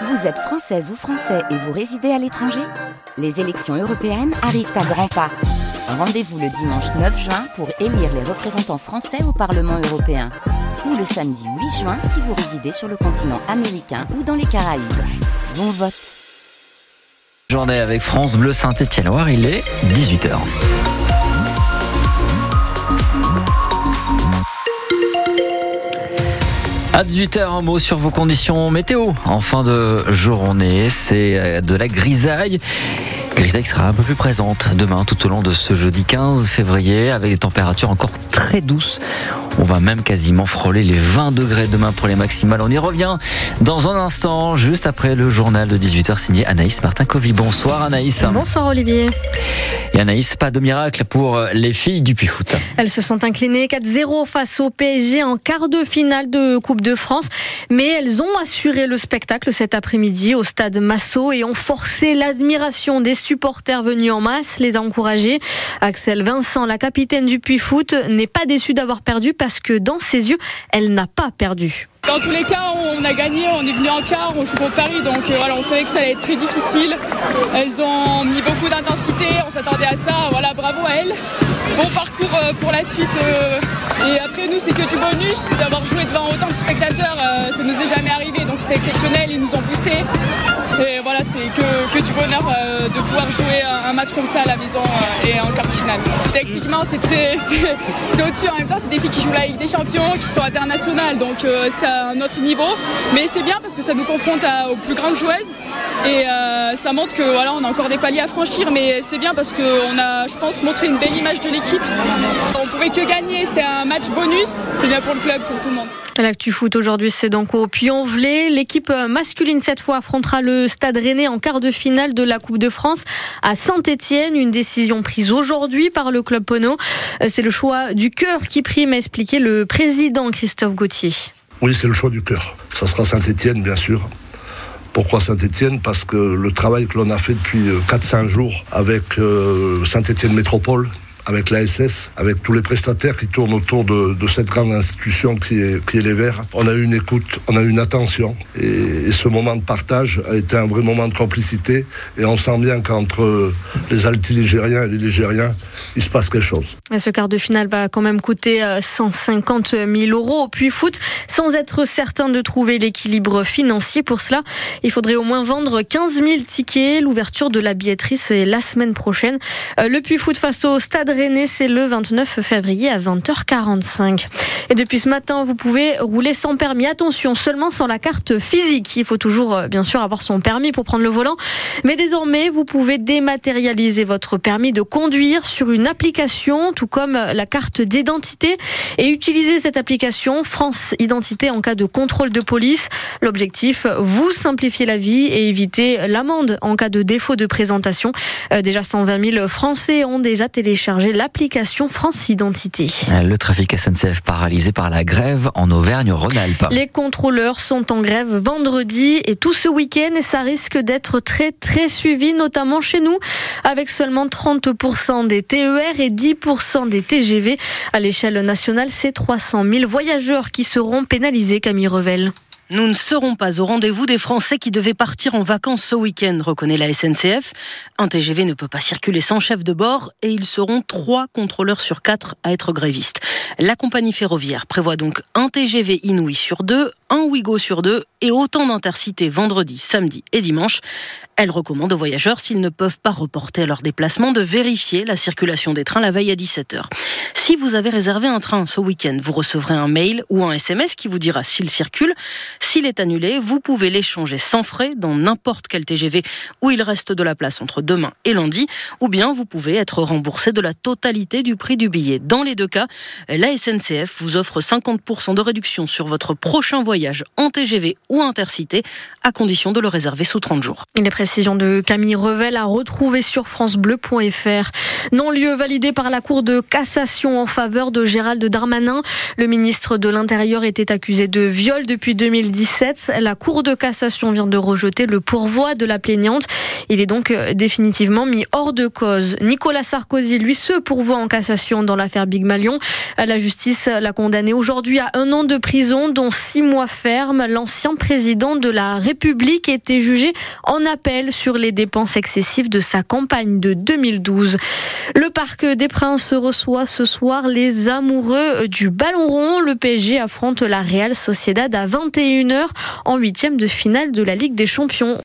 Vous êtes française ou français et vous résidez à l'étranger Les élections européennes arrivent à grands pas. Rendez-vous le dimanche 9 juin pour élire les représentants français au Parlement européen. Ou le samedi 8 juin si vous résidez sur le continent américain ou dans les Caraïbes. Bon vote Journée avec France Bleu Saint-Étienne-Loire, il est 18h. À 18h, un mot sur vos conditions météo. En fin de journée, c'est euh, de la grisaille. Grisaille sera un peu plus présente demain tout au long de ce jeudi 15 février avec des températures encore très douces. On va même quasiment frôler les 20 degrés demain pour les maximales. On y revient dans un instant, juste après le journal de 18h signé Anaïs Martin-Covy. Bonsoir Anaïs. Bonsoir Olivier. Et pas de miracle pour les filles du Puy-Foot. Elles se sont inclinées 4-0 face au PSG en quart de finale de Coupe de France. Mais elles ont assuré le spectacle cet après-midi au stade Massot et ont forcé l'admiration des supporters venus en masse, les a encouragés. Axel Vincent, la capitaine du Puy-Foot, n'est pas déçue d'avoir perdu parce que dans ses yeux, elle n'a pas perdu. Dans tous les cas, on a gagné, on est venu en quart, on joue pour Paris, donc euh, voilà, on savait que ça allait être très difficile. Elles ont mis beaucoup d'intensité, on s'attendait à ça, voilà, bravo à elles. Bon parcours euh, pour la suite. Euh, et après, nous, c'est que du bonus d'avoir joué devant autant de spectateurs, ça nous est jamais arrivé, c'était exceptionnel, ils nous ont boosté. Et voilà, c'était que, que, du bonheur de pouvoir jouer un match comme ça à la maison et en quart de finale. Techniquement, c'est très, c'est au-dessus. En même temps, c'est des filles qui jouent la Ligue des Champions, qui sont internationales, donc ça un autre niveau. Mais c'est bien parce que ça nous confronte aux plus grandes joueuses. Et euh, ça montre que voilà, on a encore des paliers à franchir, mais c'est bien parce qu'on a, je pense, montré une belle image de l'équipe. On pouvait que gagner, c'était un match bonus. C'est bien pour le club, pour tout le monde. L'actu foot aujourd'hui, c'est donc au Puy-en-Velay. L'équipe masculine, cette fois, affrontera le Stade Rennais en quart de finale de la Coupe de France à Saint-Etienne. Une décision prise aujourd'hui par le club Pono. C'est le choix du cœur qui prime, a expliqué le président Christophe Gauthier. Oui, c'est le choix du cœur. Ça sera Saint-Étienne, bien sûr. Pourquoi Saint-Etienne Parce que le travail que l'on a fait depuis 4-5 euh, jours avec euh, Saint-Etienne Métropole, avec l'ASS, avec tous les prestataires qui tournent autour de, cette grande institution qui est, les Verts. On a eu une écoute, on a eu une attention. Et, ce moment de partage a été un vrai moment de complicité. Et on sent bien qu'entre les alti-ligériens et les ligériens, il se passe quelque chose. Ce quart de finale va quand même coûter 150 euh, 000 euros au Puy Foot, sans être certain de trouver l'équilibre financier. Pour cela, il faudrait au moins vendre 15 000 tickets. L'ouverture de la billetterie, c'est la semaine prochaine. Euh, le Puy Foot face au Stade Rennais, c'est le 29 février à 20h45. Et depuis ce matin, vous pouvez rouler sans permis. Attention, seulement sans la carte physique. Il faut toujours, euh, bien sûr, avoir son permis pour prendre le volant. Mais désormais, vous pouvez dématérialiser votre permis de conduire sur une application, tout comme la carte d'identité, et utiliser cette application France Identité en cas de contrôle de police. L'objectif, vous simplifier la vie et éviter l'amende en cas de défaut de présentation. Euh, déjà 120 000 Français ont déjà téléchargé l'application France Identité. Le trafic SNCF paralysé par la grève en Auvergne-Rhône-Alpes. Les contrôleurs sont en grève vendredi et tout ce week-end et ça risque d'être très très suivi, notamment chez nous, avec seulement 30% des TER et 10% des TGV. À l'échelle nationale, c'est 300 000 voyageurs qui seront pénalisés, Camille Revel. Nous ne serons pas au rendez-vous des Français qui devaient partir en vacances ce week-end, reconnaît la SNCF. Un TGV ne peut pas circuler sans chef de bord et ils seront trois contrôleurs sur quatre à être grévistes. La compagnie ferroviaire prévoit donc un TGV Inouï sur deux, un Ouigo sur deux et autant d'intercités vendredi, samedi et dimanche. Elle recommande aux voyageurs, s'ils ne peuvent pas reporter leur déplacement, de vérifier la circulation des trains la veille à 17h. Si vous avez réservé un train ce week-end, vous recevrez un mail ou un SMS qui vous dira s'il circule. S'il est annulé, vous pouvez l'échanger sans frais dans n'importe quel TGV où il reste de la place entre demain et lundi, ou bien vous pouvez être remboursé de la totalité du prix du billet. Dans les deux cas, la SNCF vous offre 50% de réduction sur votre prochain voyage en TGV ou intercité, à condition de le réserver sous 30 jours. Les précisions de Camille Revel à retrouver sur francebleu.fr. Non-lieu validé par la Cour de cassation en faveur de Gérald Darmanin. Le ministre de l'Intérieur était accusé de viol depuis 2017. La Cour de cassation vient de rejeter le pourvoi de la plaignante. Il est donc euh, définitivement mis hors de cause. Nicolas Sarkozy, lui, se pourvoit en cassation dans l'affaire Big Malion. La justice l'a condamné aujourd'hui à un an de prison, dont six mois ferme. L'ancien président de la République était jugé en appel sur les dépenses excessives de sa campagne de 2012. Le Parc des Princes reçoit ce soir les amoureux du ballon rond. Le PSG affronte la Real Sociedad à 21h en huitième de finale de la Ligue des Champions.